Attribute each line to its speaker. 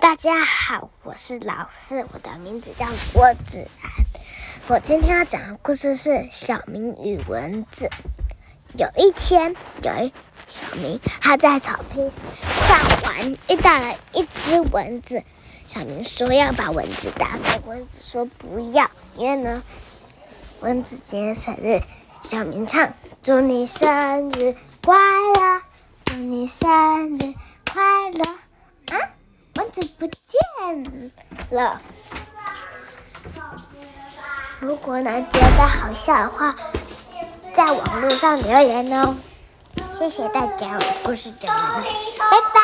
Speaker 1: 大家好，我是老四，我的名字叫郭子然。我今天要讲的故事是《小明与蚊子》。有一天，有一小明他在草坪上玩，遇到了一只蚊子。小明说要把蚊子打死，蚊子说不要，因为呢，蚊子今天生日。小明唱：祝你生日快乐，祝你生日快乐。不见了。如果能觉得好笑的话，在网络上留言哦。谢谢大家，我的故事讲完了，拜拜。